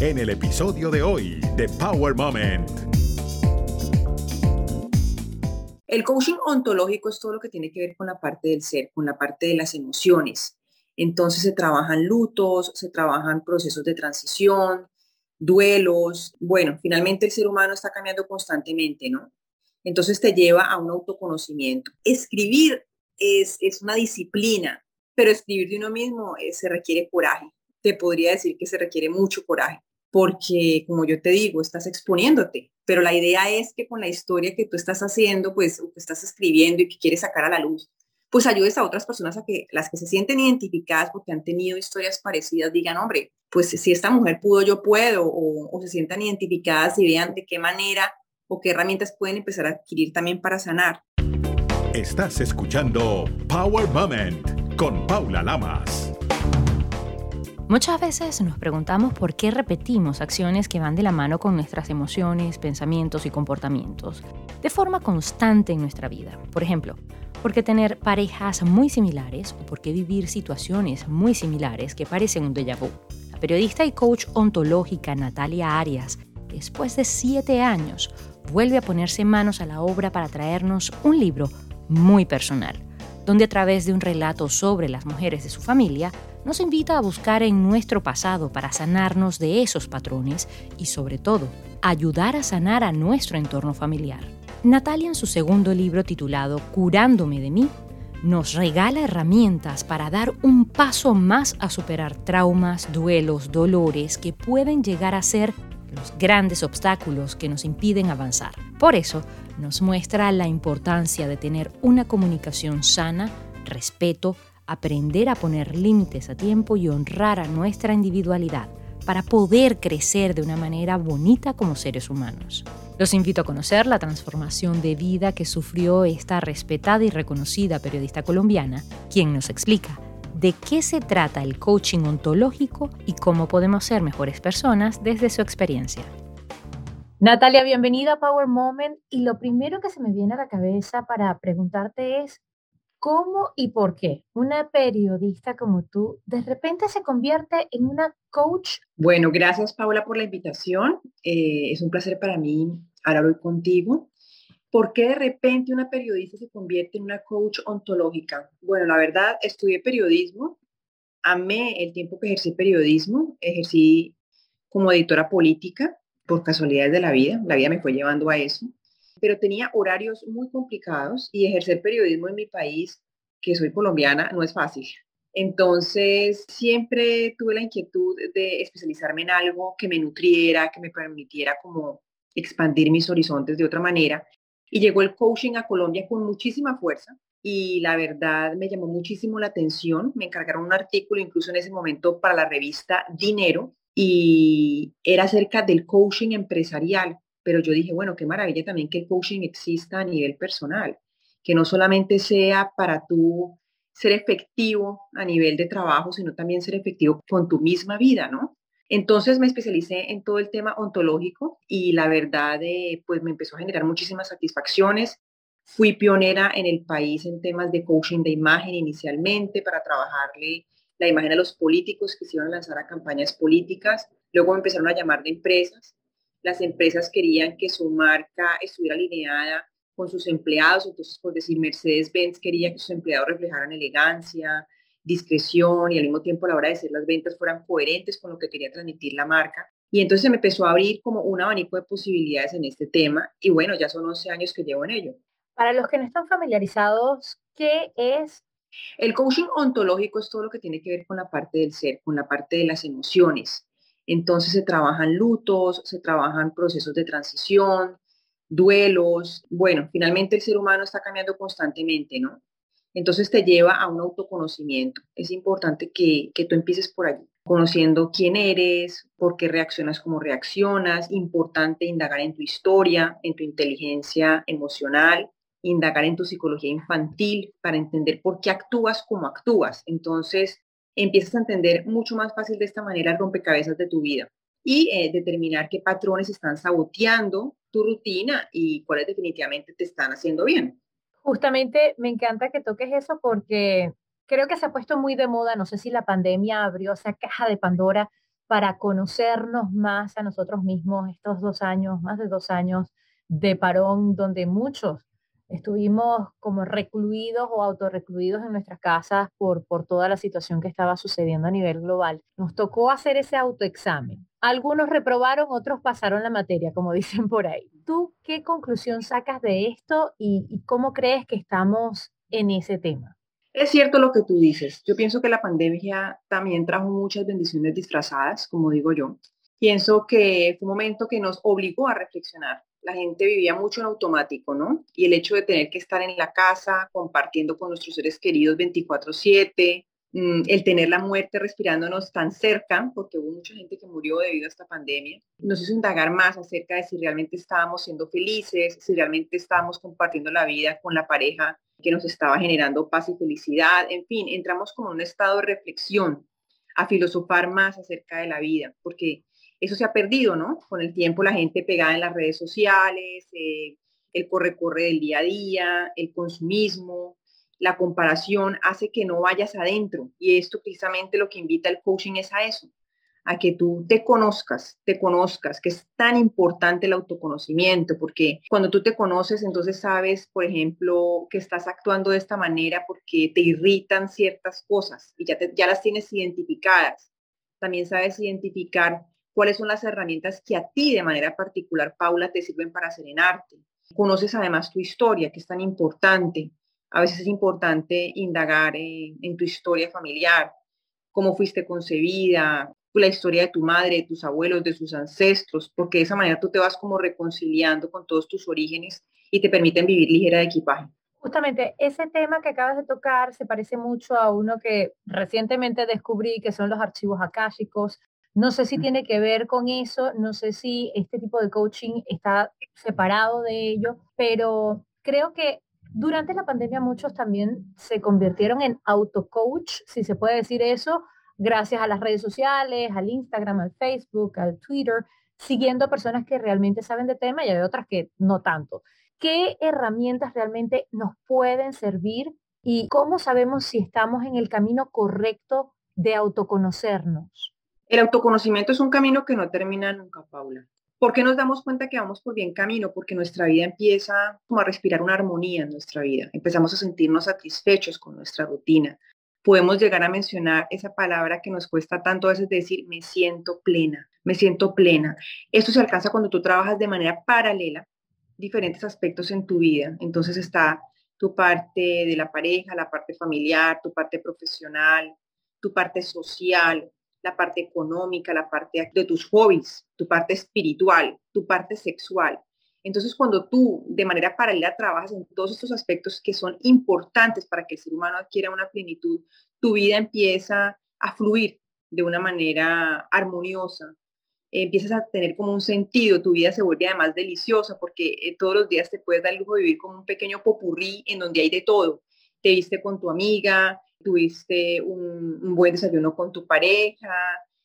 en el episodio de hoy de Power Moment. El coaching ontológico es todo lo que tiene que ver con la parte del ser, con la parte de las emociones. Entonces se trabajan lutos, se trabajan procesos de transición, duelos. Bueno, finalmente el ser humano está cambiando constantemente, ¿no? Entonces te lleva a un autoconocimiento. Escribir es, es una disciplina, pero escribir de uno mismo eh, se requiere coraje. Te podría decir que se requiere mucho coraje, porque como yo te digo, estás exponiéndote, pero la idea es que con la historia que tú estás haciendo, pues, o que estás escribiendo y que quieres sacar a la luz, pues ayudes a otras personas a que las que se sienten identificadas porque han tenido historias parecidas digan, hombre, pues si esta mujer pudo, yo puedo, o, o se sientan identificadas y vean de qué manera o qué herramientas pueden empezar a adquirir también para sanar. Estás escuchando Power Moment con Paula Lamas. Muchas veces nos preguntamos por qué repetimos acciones que van de la mano con nuestras emociones, pensamientos y comportamientos de forma constante en nuestra vida. Por ejemplo, ¿por qué tener parejas muy similares o por qué vivir situaciones muy similares que parecen un déjà vu. La periodista y coach ontológica Natalia Arias, después de siete años, vuelve a ponerse manos a la obra para traernos un libro muy personal, donde a través de un relato sobre las mujeres de su familia, nos invita a buscar en nuestro pasado para sanarnos de esos patrones y sobre todo, ayudar a sanar a nuestro entorno familiar. Natalia en su segundo libro titulado Curándome de mí, nos regala herramientas para dar un paso más a superar traumas, duelos, dolores que pueden llegar a ser los grandes obstáculos que nos impiden avanzar. Por eso, nos muestra la importancia de tener una comunicación sana, respeto, aprender a poner límites a tiempo y honrar a nuestra individualidad para poder crecer de una manera bonita como seres humanos. Los invito a conocer la transformación de vida que sufrió esta respetada y reconocida periodista colombiana, quien nos explica de qué se trata el coaching ontológico y cómo podemos ser mejores personas desde su experiencia. Natalia, bienvenida a Power Moment y lo primero que se me viene a la cabeza para preguntarte es, ¿Cómo y por qué una periodista como tú de repente se convierte en una coach? Bueno, gracias Paula por la invitación. Eh, es un placer para mí hablar hoy contigo. ¿Por qué de repente una periodista se convierte en una coach ontológica? Bueno, la verdad, estudié periodismo, amé el tiempo que ejercí periodismo, ejercí como editora política por casualidades de la vida, la vida me fue llevando a eso pero tenía horarios muy complicados y ejercer periodismo en mi país, que soy colombiana, no es fácil. Entonces, siempre tuve la inquietud de especializarme en algo que me nutriera, que me permitiera como expandir mis horizontes de otra manera. Y llegó el coaching a Colombia con muchísima fuerza y la verdad me llamó muchísimo la atención. Me encargaron un artículo incluso en ese momento para la revista Dinero y era acerca del coaching empresarial pero yo dije, bueno, qué maravilla también que el coaching exista a nivel personal, que no solamente sea para tú ser efectivo a nivel de trabajo, sino también ser efectivo con tu misma vida, ¿no? Entonces me especialicé en todo el tema ontológico y la verdad, eh, pues me empezó a generar muchísimas satisfacciones. Fui pionera en el país en temas de coaching de imagen inicialmente para trabajarle la imagen a los políticos que se iban a lanzar a campañas políticas. Luego me empezaron a llamar de empresas las empresas querían que su marca estuviera alineada con sus empleados, entonces por decir Mercedes-Benz quería que sus empleados reflejaran elegancia, discreción y al mismo tiempo a la hora de hacer las ventas fueran coherentes con lo que quería transmitir la marca. Y entonces me empezó a abrir como un abanico de posibilidades en este tema y bueno, ya son 11 años que llevo en ello. Para los que no están familiarizados, ¿qué es? El coaching ontológico es todo lo que tiene que ver con la parte del ser, con la parte de las emociones, entonces se trabajan lutos, se trabajan procesos de transición, duelos. Bueno, finalmente el ser humano está cambiando constantemente, ¿no? Entonces te lleva a un autoconocimiento. Es importante que, que tú empieces por allí, conociendo quién eres, por qué reaccionas como reaccionas. Importante indagar en tu historia, en tu inteligencia emocional, indagar en tu psicología infantil para entender por qué actúas como actúas. Entonces, empiezas a entender mucho más fácil de esta manera el rompecabezas de tu vida y eh, determinar qué patrones están saboteando tu rutina y cuáles definitivamente te están haciendo bien. Justamente me encanta que toques eso porque creo que se ha puesto muy de moda, no sé si la pandemia abrió esa caja de Pandora para conocernos más a nosotros mismos estos dos años, más de dos años de parón, donde muchos estuvimos como recluidos o autorrecluidos en nuestras casas por, por toda la situación que estaba sucediendo a nivel global. Nos tocó hacer ese autoexamen. Algunos reprobaron, otros pasaron la materia, como dicen por ahí. ¿Tú qué conclusión sacas de esto y, y cómo crees que estamos en ese tema? Es cierto lo que tú dices. Yo pienso que la pandemia también trajo muchas bendiciones disfrazadas, como digo yo. Pienso que fue un momento que nos obligó a reflexionar la gente vivía mucho en automático, ¿no? Y el hecho de tener que estar en la casa compartiendo con nuestros seres queridos 24/7, mm, el tener la muerte respirándonos tan cerca, porque hubo mucha gente que murió debido a esta pandemia, nos hizo indagar más acerca de si realmente estábamos siendo felices, si realmente estábamos compartiendo la vida con la pareja que nos estaba generando paz y felicidad. En fin, entramos como en un estado de reflexión, a filosofar más acerca de la vida, porque eso se ha perdido, ¿no? Con el tiempo la gente pegada en las redes sociales, eh, el corre-corre del día a día, el consumismo, la comparación hace que no vayas adentro. Y esto precisamente lo que invita el coaching es a eso, a que tú te conozcas, te conozcas, que es tan importante el autoconocimiento, porque cuando tú te conoces, entonces sabes, por ejemplo, que estás actuando de esta manera porque te irritan ciertas cosas y ya, ya las tienes identificadas. También sabes identificar cuáles son las herramientas que a ti de manera particular, Paula, te sirven para serenarte. Conoces además tu historia, que es tan importante. A veces es importante indagar en, tu historia familiar, cómo fuiste concebida, la historia de tu madre, de tus abuelos, de sus ancestros, porque de esa manera tú te vas como reconciliando con todos tus orígenes y te permiten vivir ligera de equipaje. Justamente ese tema que acabas de tocar se parece mucho a uno que recientemente descubrí, que son los archivos akáshicos. No sé si tiene que ver con eso, no sé si este tipo de coaching está separado de ello, pero creo que durante la pandemia muchos también se convirtieron en auto-coach, si se puede decir eso, gracias a las redes sociales, al Instagram, al Facebook, al Twitter, siguiendo a personas que realmente saben de tema y hay otras que no tanto. ¿Qué herramientas realmente nos pueden servir y cómo sabemos si estamos en el camino correcto de autoconocernos? El autoconocimiento es un camino que no termina nunca, Paula. ¿Por qué nos damos cuenta que vamos por bien camino? Porque nuestra vida empieza como a respirar una armonía en nuestra vida. Empezamos a sentirnos satisfechos con nuestra rutina. Podemos llegar a mencionar esa palabra que nos cuesta tanto a veces decir, me siento plena, me siento plena. Esto se alcanza cuando tú trabajas de manera paralela diferentes aspectos en tu vida. Entonces está tu parte de la pareja, la parte familiar, tu parte profesional, tu parte social, la parte económica, la parte de tus hobbies, tu parte espiritual, tu parte sexual. Entonces, cuando tú de manera paralela trabajas en todos estos aspectos que son importantes para que el ser humano adquiera una plenitud, tu vida empieza a fluir de una manera armoniosa, empiezas a tener como un sentido, tu vida se vuelve además deliciosa porque eh, todos los días te puedes dar el lujo de vivir como un pequeño popurrí en donde hay de todo. Te viste con tu amiga, tuviste un, buen desayuno con tu pareja,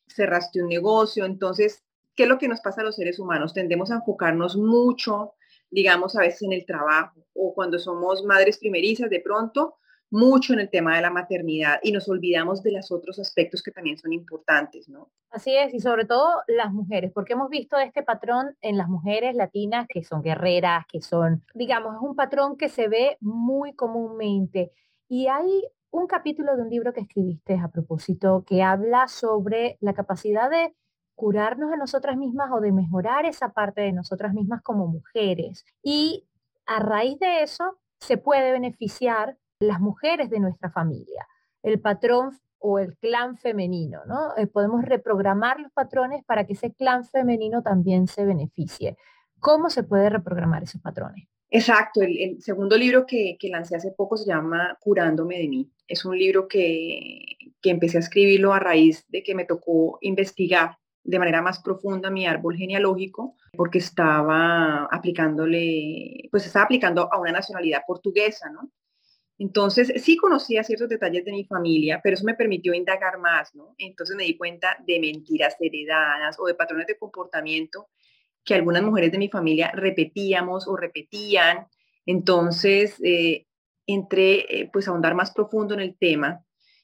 cerraste un negocio. Entonces, ¿qué es lo que nos pasa a los seres humanos? Tendemos a enfocarnos mucho, digamos, a veces en el trabajo o cuando somos madres primerizas, de pronto, mucho en el tema de la maternidad y nos olvidamos de los otros aspectos que también son importantes, ¿no? Así es, y sobre todo las mujeres, porque hemos visto este patrón en las mujeres latinas que son guerreras, que son, digamos, es un patrón que se ve muy comúnmente. Y hay un capítulo de un libro que escribiste a propósito que habla sobre la capacidad de curarnos a nosotras mismas o de mejorar esa parte de nosotras mismas como mujeres. Y a raíz de eso se puede beneficiar las mujeres de nuestra familia, el patrón o el clan femenino, ¿no? Eh, podemos reprogramar los patrones para que ese clan femenino también se beneficie. ¿Cómo se puede reprogramar esos patrones? Exacto, el, segundo libro que, que, lancé hace poco se llama Curándome de mí. Es un libro que, que empecé a escribirlo a raíz de que me tocó investigar de manera más profunda mi árbol genealógico porque estaba aplicándole, pues estaba aplicando a una nacionalidad portuguesa, ¿no? Entonces, sí conocía ciertos detalles de mi familia, pero eso me permitió indagar más, ¿no? Entonces me di cuenta de mentiras heredadas o de patrones de comportamiento que algunas mujeres de mi familia repetíamos o repetían. Entonces, eh, entré eh, pues a ahondar más profundo en el tema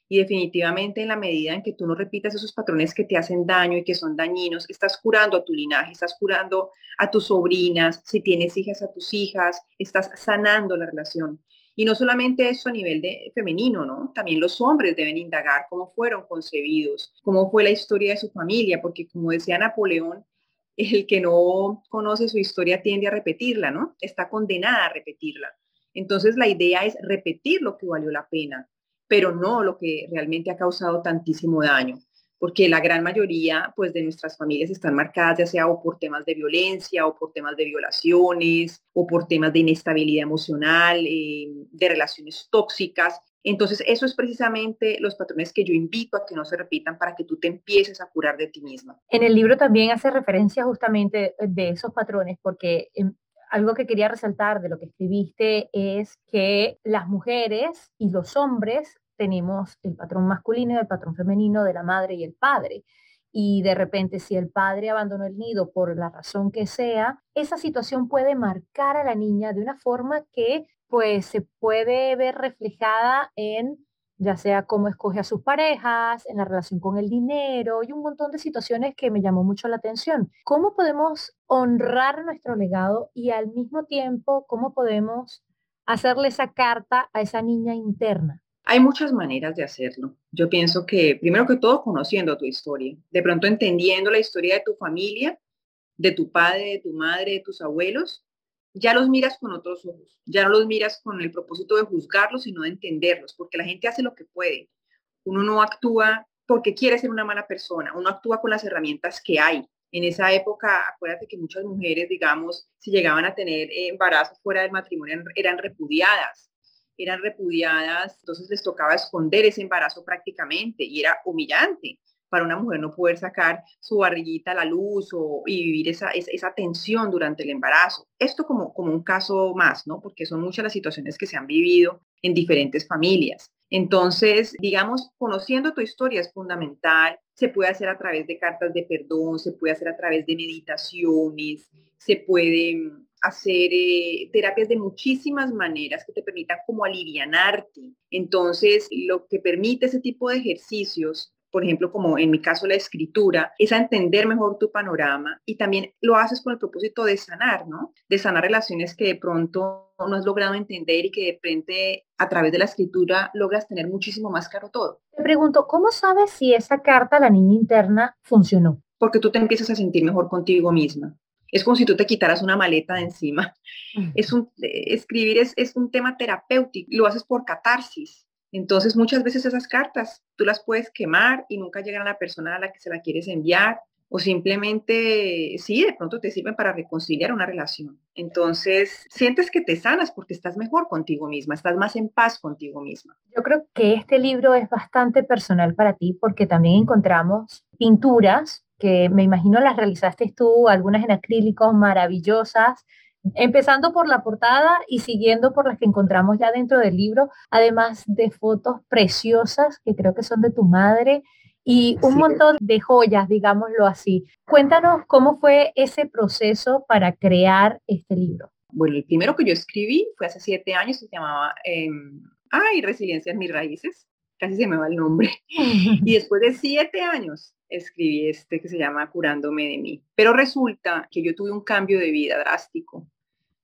Y definitivamente en la medida en que tú no repitas esos patrones que te hacen daño y que son dañinos, estás curando a tu linaje, estás curando a tus sobrinas, si tienes hijas a tus hijas, estás sanando la relación. Y no solamente eso a nivel de femenino, ¿no? También los hombres deben indagar cómo fueron concebidos, cómo fue la historia de su familia, porque como decía Napoleón, el que no conoce su historia tiende a repetirla, ¿no? Está condenada a repetirla. Entonces la idea es repetir lo que valió la pena, pero no lo que realmente ha causado tantísimo daño, porque la gran mayoría pues de nuestras familias están marcadas ya sea o por temas de violencia o por temas de violaciones o por temas de inestabilidad emocional, eh, de relaciones tóxicas. Entonces, eso es precisamente los patrones que yo invito a que no se repitan para que tú te empieces a curar de ti misma. En el libro también hace referencia justamente de esos patrones, porque em, algo que quería resaltar de lo que escribiste es que las mujeres y los hombres tenemos el patrón masculino y el patrón femenino de la madre y el padre. Y de repente, si el padre abandonó el nido por la razón que sea, esa situación puede marcar a la niña de una forma que pues se puede ver reflejada en ya sea cómo escoge a sus parejas, en la relación con el dinero y un montón de situaciones que me llamó mucho la atención. ¿Cómo podemos honrar nuestro legado y al mismo tiempo cómo podemos hacerle esa carta a esa niña interna? Hay muchas maneras de hacerlo. Yo pienso que, primero que todo, conociendo tu historia, de pronto entendiendo la historia de tu familia, de tu padre, de tu madre, de tus abuelos, ya los miras con otros ojos, ya no los miras con el propósito de juzgarlos, sino de entenderlos, porque la gente hace lo que puede. Uno no actúa porque quiere ser una mala persona, uno actúa con las herramientas que hay. En esa época, acuérdate que muchas mujeres, digamos, si llegaban a tener embarazos fuera del matrimonio, eran repudiadas, eran repudiadas, entonces les tocaba esconder ese embarazo prácticamente y era humillante para una mujer no poder sacar su barriguita a la luz o, y vivir esa, esa, tensión durante el embarazo. Esto como, como un caso más, ¿no? Porque son muchas las situaciones que se han vivido en diferentes familias. Entonces, digamos, conociendo tu historia es fundamental. Se puede hacer a través de cartas de perdón, se puede hacer a través de meditaciones, se puede mm, hacer eh, terapias de muchísimas maneras que te permitan como alivianarte. Entonces, lo que permite ese tipo de ejercicios por ejemplo, como en mi caso la escritura, es a entender mejor tu panorama y también lo haces con el propósito de sanar, ¿no? De sanar relaciones que de pronto no has logrado entender y que de frente a través de la escritura logras tener muchísimo más claro todo. Te pregunto, ¿cómo sabes si esa carta a la niña interna funcionó? Porque tú te empiezas a sentir mejor contigo misma. Es como si tú te quitaras una maleta de encima. Es un, eh, escribir es, es un tema terapéutico, lo haces por catarsis. Entonces, muchas veces esas cartas tú las puedes quemar y nunca llegan a la persona a la que se la quieres enviar o simplemente, sí, de pronto te sirven para reconciliar una relación. Entonces, sientes que te sanas porque estás mejor contigo misma, estás más en paz contigo misma. Yo creo que este libro es bastante personal para ti porque también encontramos pinturas que me imagino las realizaste tú, algunas en acrílicos maravillosas, empezando por la portada y siguiendo por las que encontramos ya dentro del libro, además de fotos preciosas que creo que son de tu madre y un montón de joyas, digámoslo así. Cuéntanos cómo fue ese proceso para crear este libro. Bueno, el primero que yo escribí fue hace siete años, se llamaba em, Ay, Resiliencia en mis raíces, casi se me va el nombre. y después de siete años escribí este que se llama Curándome de mí. Pero resulta que yo tuve un cambio de vida drástico.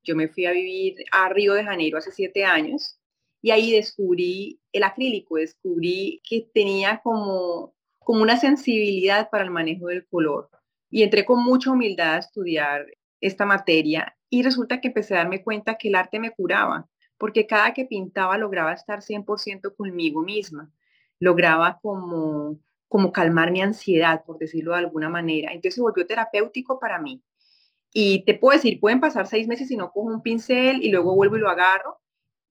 Yo me fui a vivir a Río de Janeiro hace siete años y ahí descubrí el acrílico, descubrí que tenía como, como una sensibilidad para el manejo del color. Y entré con mucha humildad a estudiar esta materia y resulta que empecé a darme cuenta que el arte me curaba, porque cada que pintaba lograba estar 100% conmigo misma, lograba como, como calmar mi ansiedad, por decirlo de alguna manera. Entonces se volvió terapéutico para mí. Y te puedo decir, pueden pasar seis meses y no cojo un pincel y luego vuelvo y lo agarro,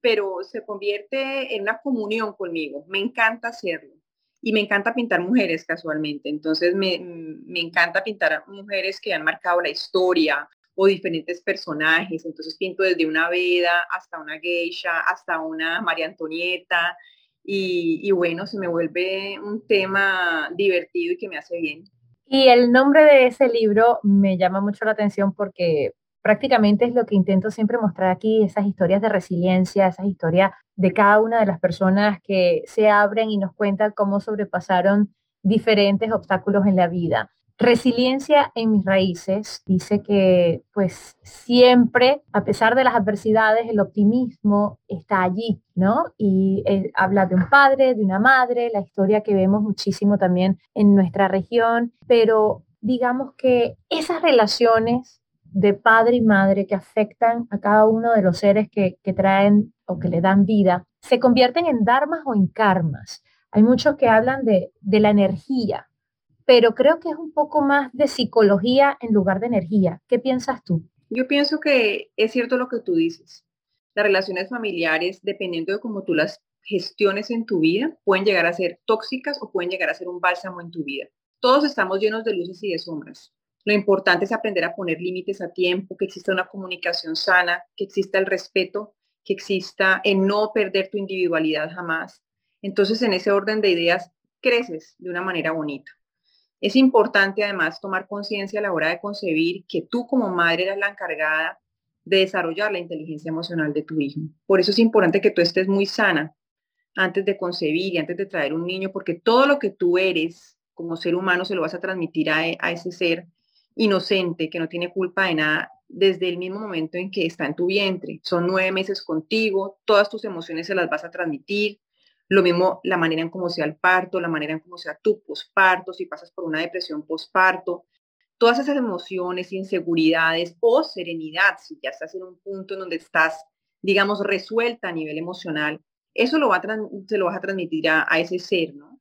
pero se convierte en una comunión conmigo. Me encanta hacerlo. Y me encanta pintar mujeres casualmente. Entonces me, me encanta pintar mujeres que han marcado la historia o diferentes personajes. Entonces pinto desde una Veda hasta una geisha, hasta una María Antonieta. Y, y bueno, se me vuelve un tema divertido y que me hace bien. Y el nombre de ese libro me llama mucho la atención porque prácticamente es lo que intento siempre mostrar aquí, esas historias de resiliencia, esas historias de cada una de las personas que se abren y nos cuentan cómo sobrepasaron diferentes obstáculos en la vida. Resiliencia en mis raíces dice que pues siempre, a pesar de las adversidades, el optimismo está allí, ¿no? Y eh, habla de un padre, de una madre, la historia que vemos muchísimo también en nuestra región, pero digamos que esas relaciones de padre y madre que afectan a cada uno de los seres que, que traen o que le dan vida, se convierten en dharmas o en karmas. Hay muchos que hablan de, de la energía, pero creo que es un poco más de psicología en lugar de energía. ¿Qué piensas tú? Yo pienso que es cierto lo que tú dices. Las relaciones familiares, dependiendo de cómo tú las gestiones en tu vida, pueden llegar a ser tóxicas o pueden llegar a ser un bálsamo en tu vida. Todos estamos llenos de luces y de sombras. Lo importante es aprender a poner límites a tiempo, que exista una comunicación sana, que exista el respeto, que exista en no perder tu individualidad jamás. Entonces, en ese orden de ideas, creces de una manera bonita. Es importante además tomar conciencia a la hora de concebir que tú como madre eres la encargada de desarrollar la inteligencia emocional de tu hijo. Por eso es importante que tú estés muy sana antes de concebir y antes de traer un niño, porque todo lo que tú eres como ser humano se lo vas a transmitir a, a ese ser inocente que no tiene culpa de nada desde el mismo momento en que está en tu vientre. Son nueve meses contigo, todas tus emociones se las vas a transmitir, lo mismo la manera en cómo sea el parto, la manera en cómo sea tu posparto, si pasas por una depresión posparto, todas esas emociones, inseguridades o serenidad, si ya estás en un punto en donde estás, digamos, resuelta a nivel emocional, eso lo va a se lo vas a transmitir a, a ese ser, ¿no?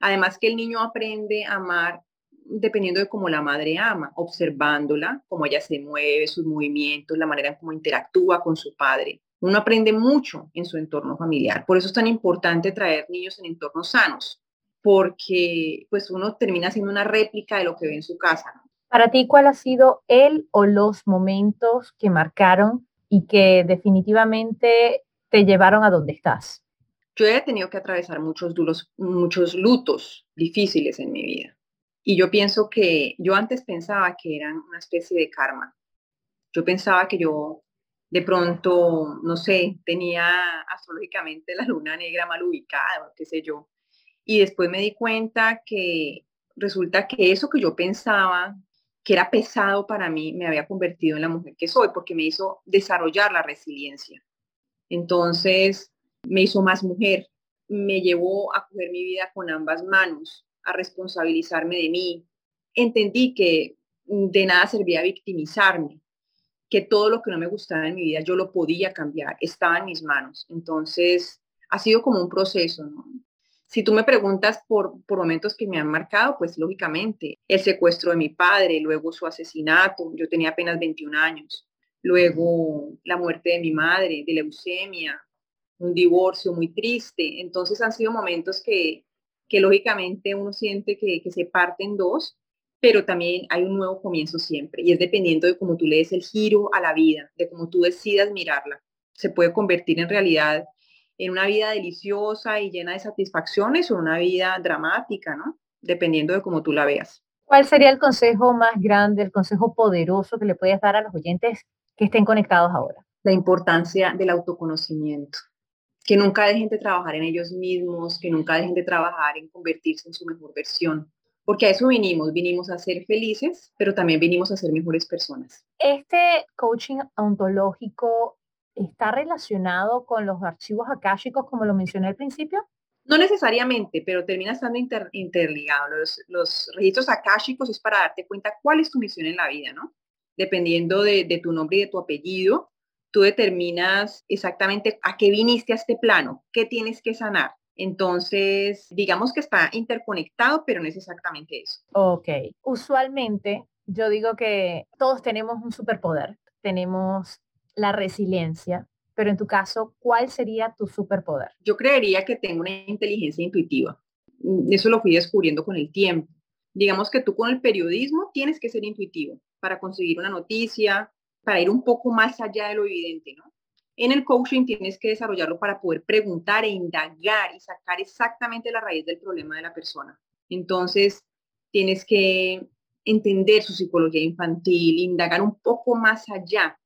Además que el niño aprende a amar dependiendo de cómo la madre ama, observándola, cómo ella se mueve, sus movimientos, la manera en cómo interactúa con su padre. Uno aprende mucho en su entorno familiar. Por eso es tan importante traer niños en entornos sanos, porque pues uno termina siendo una réplica de lo que ve en su casa. Para ti, ¿cuál ha sido el o los momentos que marcaron y que definitivamente te llevaron a donde estás? Yo he tenido que atravesar muchos duros, muchos lutos difíciles en mi vida. Y yo pienso que yo antes pensaba que eran una especie de karma. Yo pensaba que yo de pronto, no sé, tenía astrológicamente la luna negra mal ubicada, qué sé yo. Y después me di cuenta que resulta que eso que yo pensaba que era pesado para mí me había convertido en la mujer que soy porque me hizo desarrollar la resiliencia. Entonces me hizo más mujer, me llevó a coger mi vida con ambas manos, a responsabilizarme de mí. Entendí que de nada servía victimizarme, que todo lo que no me gustaba en mi vida yo lo podía cambiar, estaba en mis manos. Entonces, ha sido como un proceso. Si tú me preguntas por, por momentos que me han marcado, pues lógicamente el secuestro de mi padre, luego su asesinato, yo tenía apenas 21 años, luego la muerte de mi madre, de leucemia, un divorcio muy triste. Entonces han sido momentos que, que lógicamente uno siente que, que se parten dos, pero también hay un nuevo comienzo siempre y es dependiendo de cómo tú le des el giro a la vida, de cómo tú decidas mirarla. Se puede convertir en realidad en una vida deliciosa y llena de satisfacciones o una vida dramática, ¿no? Dependiendo de cómo tú la veas. ¿Cuál sería el consejo más grande, el consejo poderoso que le puedes dar a los oyentes que estén conectados ahora? La importancia del autoconocimiento. Que nunca dejen de trabajar en ellos mismos, que nunca dejen de trabajar en convertirse en su mejor versión porque a eso vinimos, vinimos a ser felices, pero también vinimos a ser mejores personas. Este coaching ontológico está relacionado con los archivos akáshicos, como lo mencioné al principio? No necesariamente, pero termina estando interligado. Los, los, registros akáshicos es para darte cuenta cuál es tu misión en la vida, ¿no? Dependiendo de, de tu nombre y de tu apellido, tú determinas exactamente a qué viniste a este plano, qué tienes que sanar. Entonces, digamos que está interconectado, pero no es exactamente eso. Ok. Usualmente yo digo que todos tenemos un superpoder, tenemos la resiliencia, pero en tu caso, ¿cuál sería tu superpoder? Yo creería que tengo una inteligencia intuitiva. Mm, eso lo fui descubriendo con el tiempo. Digamos que tú con el periodismo tienes que ser intuitivo para conseguir una noticia, para ir un poco más allá de lo evidente, ¿no? En el coaching tienes que desarrollarlo para poder preguntar e indagar y sacar exactamente la raíz del problema de la persona. Entonces, tienes que entender su psicología infantil, indagar un poco más allá,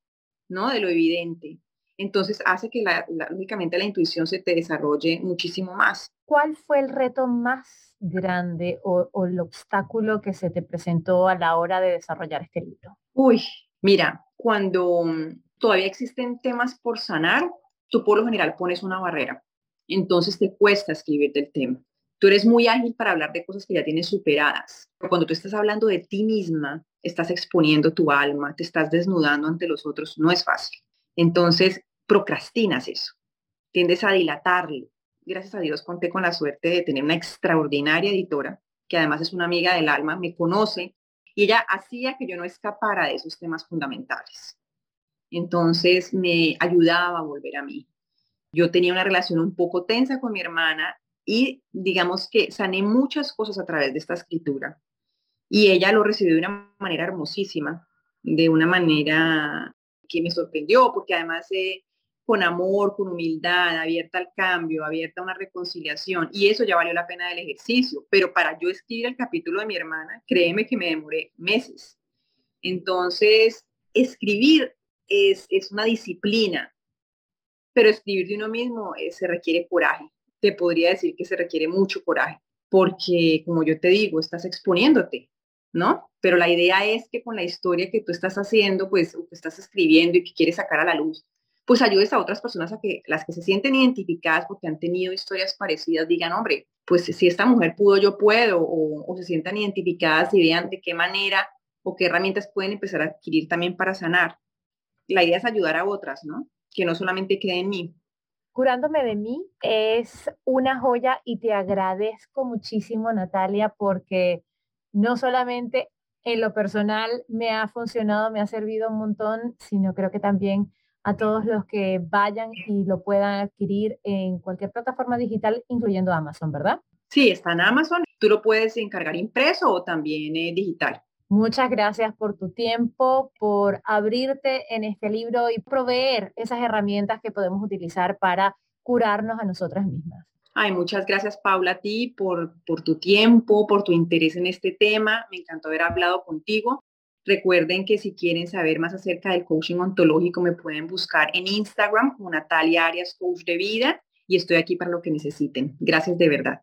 ¿no? De lo evidente. Entonces hace que la, únicamente la intuición se te desarrolle muchísimo más. ¿Cuál fue el reto más grande o, o el obstáculo que se te presentó a la hora de desarrollar este libro? Uy, mira, cuando todavía existen temas por sanar, tú por lo general pones una barrera. Entonces te cuesta escribir del tema. Tú eres muy ágil para hablar de cosas que ya tienes superadas. Pero cuando tú estás hablando de ti misma, estás exponiendo tu alma, te estás desnudando ante los otros, no es fácil. Entonces, procrastinas eso, tiendes a dilatarlo. Gracias a Dios conté con la suerte de tener una extraordinaria editora, que además es una amiga del alma, me conoce, y ella hacía que yo no escapara de esos temas fundamentales. Entonces me ayudaba a volver a mí. Yo tenía una relación un poco tensa con mi hermana y digamos que sané muchas cosas a través de esta escritura. Y ella lo recibió de una manera hermosísima, de una manera que me sorprendió, porque además con amor, con humildad, abierta al cambio, abierta a una reconciliación. Y eso ya valió la pena del ejercicio. Pero para yo escribir el capítulo de mi hermana, créeme que me demoré meses. Entonces, escribir es, es una disciplina, pero escribir de uno mismo eh, se requiere coraje te podría decir que se requiere mucho coraje, porque como yo te digo, estás exponiéndote, ¿no? Pero la idea es que con la historia que tú estás haciendo, pues, o que estás escribiendo y que quieres sacar a la luz, pues ayudes a otras personas a que las que se sienten identificadas porque han tenido historias parecidas digan, hombre, pues si esta mujer pudo, yo puedo, o, o se sientan identificadas y vean de qué manera o qué herramientas pueden empezar a adquirir también para sanar. La idea es ayudar a otras, ¿no? Que no solamente quede en mí. Curándome de mí es una joya y te agradezco muchísimo, Natalia, porque no solamente en lo personal me ha funcionado, me ha servido un montón, sino creo que también a todos los que vayan y lo puedan adquirir en cualquier plataforma digital, incluyendo Amazon, ¿verdad? Sí, está en Amazon. Tú lo puedes encargar impreso o también eh, digital. Muchas gracias por tu tiempo, por abrirte en este libro y proveer esas herramientas que podemos utilizar para curarnos a nosotras mismas. Ay, muchas gracias Paula a ti por, por tu tiempo, por tu interés en este tema. Me encantó haber hablado contigo. Recuerden que si quieren saber más acerca del coaching ontológico me pueden buscar en Instagram como Natalia Arias Coach de Vida y estoy aquí para lo que necesiten. Gracias de verdad.